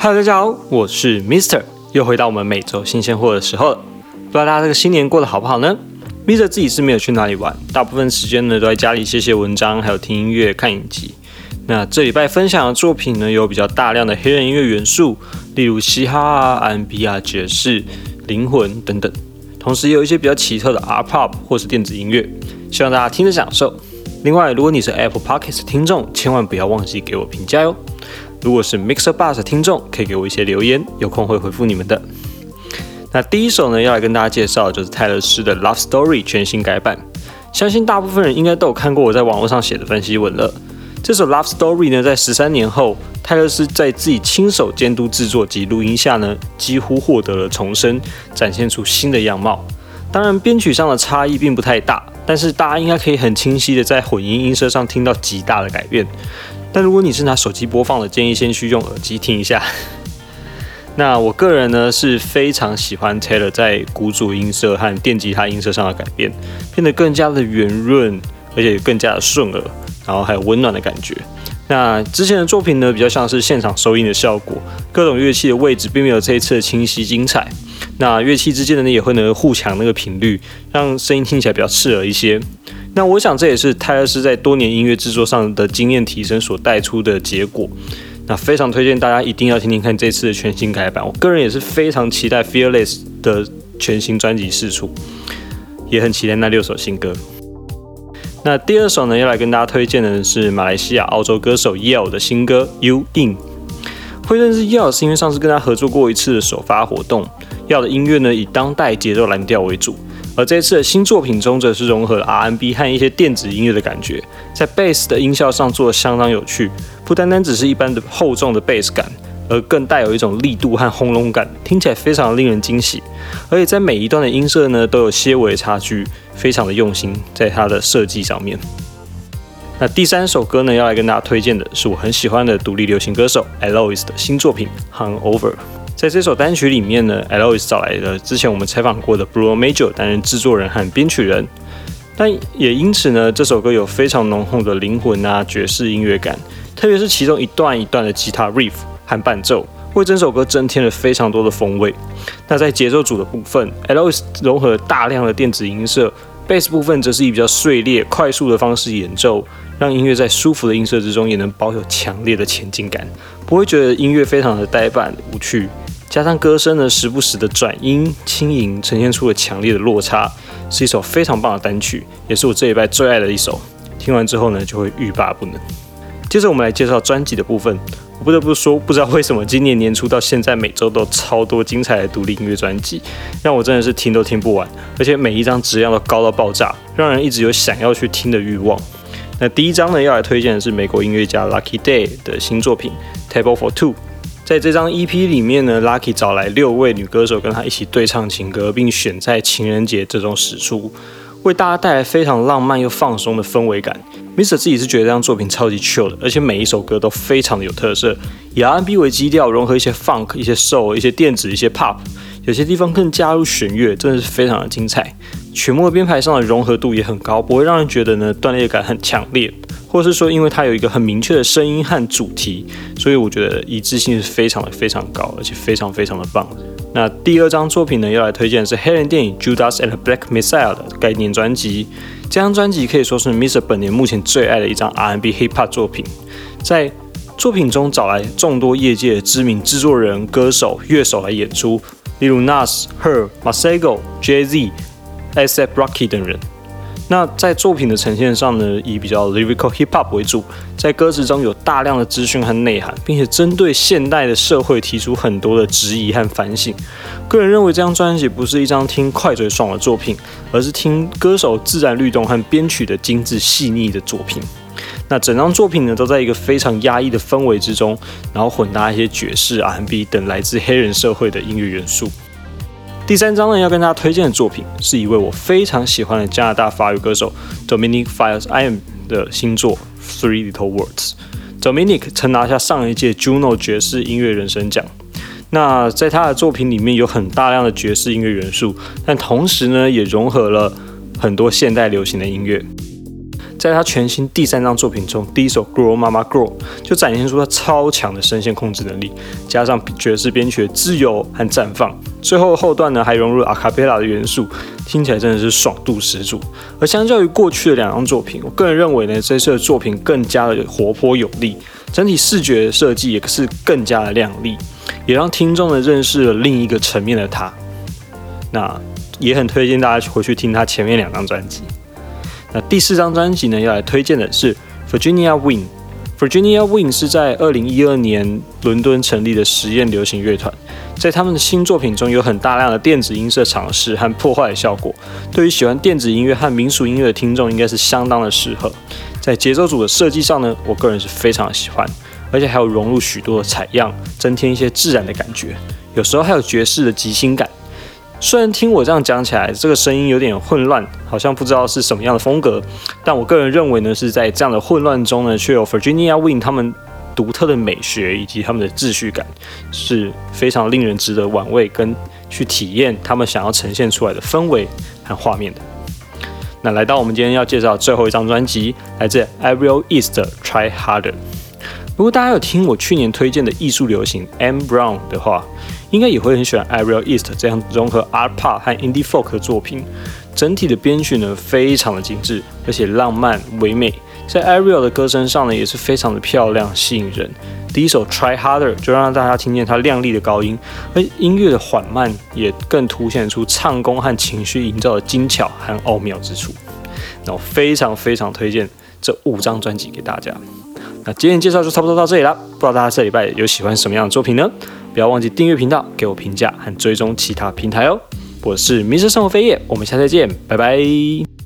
Hello，大家好，我是 Mister，又回到我们每周新鲜货的时候了。不知道大家这个新年过得好不好呢？Mister 自己是没有去哪里玩，大部分时间呢都在家里写写文章，还有听音乐、看影集。那这礼拜分享的作品呢，有比较大量的黑人音乐元素，例如嘻哈啊、R&B 啊、爵士、灵魂等等，同时也有一些比较奇特的 R Pop 或是电子音乐，希望大家听着享受。另外，如果你是 Apple Podcast 听众，千万不要忘记给我评价哟。如果是 Mixer Bus 的听众，可以给我一些留言，有空会回复你们的。那第一首呢，要来跟大家介绍就是泰勒斯的《Love Story》全新改版，相信大部分人应该都有看过我在网络上写的分析文了。这首《Love Story》呢，在十三年后，泰勒斯在自己亲手监督制作及录音下呢，几乎获得了重生，展现出新的样貌。当然，编曲上的差异并不太大，但是大家应该可以很清晰的在混音音色上听到极大的改变。但如果你是拿手机播放的，建议先去用耳机听一下。那我个人呢是非常喜欢 Taylor 在鼓组音色和电吉他音色上的改变，变得更加的圆润，而且更加的顺耳，然后还有温暖的感觉。那之前的作品呢，比较像是现场收音的效果，各种乐器的位置并没有这一次的清晰精彩。那乐器之间的呢，也会能互抢那个频率，让声音听起来比较刺耳一些。那我想这也是泰勒斯在多年音乐制作上的经验提升所带出的结果。那非常推荐大家一定要听听看这次的全新改版。我个人也是非常期待 Fearless 的全新专辑释出，也很期待那六首新歌。那第二首呢，要来跟大家推荐的是马来西亚澳洲歌手 Yale 的新歌 You In。会认识 Yale 是因为上次跟他合作过一次的首发活动。Yale 的音乐呢以当代节奏蓝调为主，而这次的新作品中则是融合了 R&B 和一些电子音乐的感觉，在 Bass 的音效上做的相当有趣，不单单只是一般的厚重的 Bass 感。而更带有一种力度和轰隆感，听起来非常令人惊喜。而且在每一段的音色呢，都有些微差距，非常的用心在它的设计上面。那第三首歌呢，要来跟大家推荐的是我很喜欢的独立流行歌手 Alois 的新作品《Hangover》。在这首单曲里面呢，Alois 找来了之前我们采访过的 Bruno Major 担任制作人和编曲人，但也因此呢，这首歌有非常浓厚的灵魂啊爵士音乐感，特别是其中一段一段的吉他 riff。和伴奏为整首歌增添了非常多的风味。那在节奏组的部分，Alois 融合了大量的电子音色，Bass 部分则是以比较碎裂、快速的方式演奏，让音乐在舒服的音色之中也能保有强烈的前进感，不会觉得音乐非常的呆板无趣。加上歌声呢，时不时的转音轻盈，呈现出了强烈的落差，是一首非常棒的单曲，也是我这一拜最爱的一首。听完之后呢，就会欲罢不能。接着我们来介绍专辑的部分。我不得不说，不知道为什么今年年初到现在，每周都超多精彩的独立音乐专辑，让我真的是听都听不完，而且每一张质量都高到爆炸，让人一直有想要去听的欲望。那第一张呢，要来推荐的是美国音乐家 Lucky Day 的新作品《Table for Two》。在这张 EP 里面呢，Lucky 找来六位女歌手跟他一起对唱情歌，并选在情人节这种使出。为大家带来非常浪漫又放松的氛围感。Mr 自己是觉得这张作品超级 chill 的，而且每一首歌都非常的有特色，以 R&B 为基调，融合一些 funk、一些 soul、一些电子、一些 pop，有些地方更加入弦乐，真的是非常的精彩。曲目编排上的融合度也很高，不会让人觉得呢断裂感很强烈，或是说因为它有一个很明确的声音和主题，所以我觉得一致性是非常的非常高，而且非常非常的棒。那第二张作品呢，要来推荐的是黑人电影《Judas and the Black Messiah》的概念专辑。这张专辑可以说是 Mr 本年目前最爱的一张 R&B Hip Hop 作品。在作品中找来众多业界的知名制作人、歌手、乐手来演出，例如 Nas、Her、Masego、Jay Z、ASAP Rocky 等人。那在作品的呈现上呢，以比较 lyrical hip hop 为主，在歌词中有大量的资讯和内涵，并且针对现代的社会提出很多的质疑和反省。个人认为这张专辑不是一张听快嘴爽的作品，而是听歌手自然律动和编曲的精致细腻的作品。那整张作品呢，都在一个非常压抑的氛围之中，然后混搭一些爵士、R&B 等来自黑人社会的音乐元素。第三张呢，要跟大家推荐的作品是一位我非常喜欢的加拿大法语歌手 Dominic Fires I Am 的新作 Three Little Words。Dominic 曾拿下上一届 Juno 爵士音乐人生奖。那在他的作品里面有很大量的爵士音乐元素，但同时呢，也融合了很多现代流行的音乐。在他全新第三张作品中，第一首《Grow Mama Grow》就展现出他超强的声线控制能力，加上爵士编曲的自由和绽放，最后后段呢还融入了阿卡贝拉的元素，听起来真的是爽度十足。而相较于过去的两张作品，我个人认为呢，这次的作品更加的活泼有力，整体视觉设计也是更加的亮丽，也让听众呢认识了另一个层面的他。那也很推荐大家回去听他前面两张专辑。那第四张专辑呢，要来推荐的是 Virginia Wing。Virginia Wing 是在二零一二年伦敦成立的实验流行乐团，在他们的新作品中有很大量的电子音色尝试和破坏的效果。对于喜欢电子音乐和民俗音乐的听众，应该是相当的适合。在节奏组的设计上呢，我个人是非常喜欢，而且还有融入许多的采样，增添一些自然的感觉，有时候还有爵士的即兴感。虽然听我这样讲起来，这个声音有点混乱，好像不知道是什么样的风格，但我个人认为呢，是在这样的混乱中呢，却有 Virginia Wing 他们独特的美学以及他们的秩序感，是非常令人值得玩味跟去体验他们想要呈现出来的氛围和画面的。那来到我们今天要介绍最后一张专辑，来自 Ariel East 的 Try Harder。如果大家有听我去年推荐的艺术流行 M Brown 的话，应该也会很喜欢 Ariel East 这样融合 Art Pop 和 Indie Folk 的作品。整体的编曲呢，非常的精致，而且浪漫唯美。在 Ariel 的歌声上呢，也是非常的漂亮吸引人。第一首 Try Harder 就让大家听见它亮丽的高音，而音乐的缓慢也更凸显出唱功和情绪营造的精巧和奥妙之处。那我非常非常推荐这五张专辑给大家。那今天介绍就差不多到这里了，不知道大家这礼拜有喜欢什么样的作品呢？不要忘记订阅频道，给我评价和追踪其他平台哦。我是民生生活飞叶，我们下次再见，拜拜。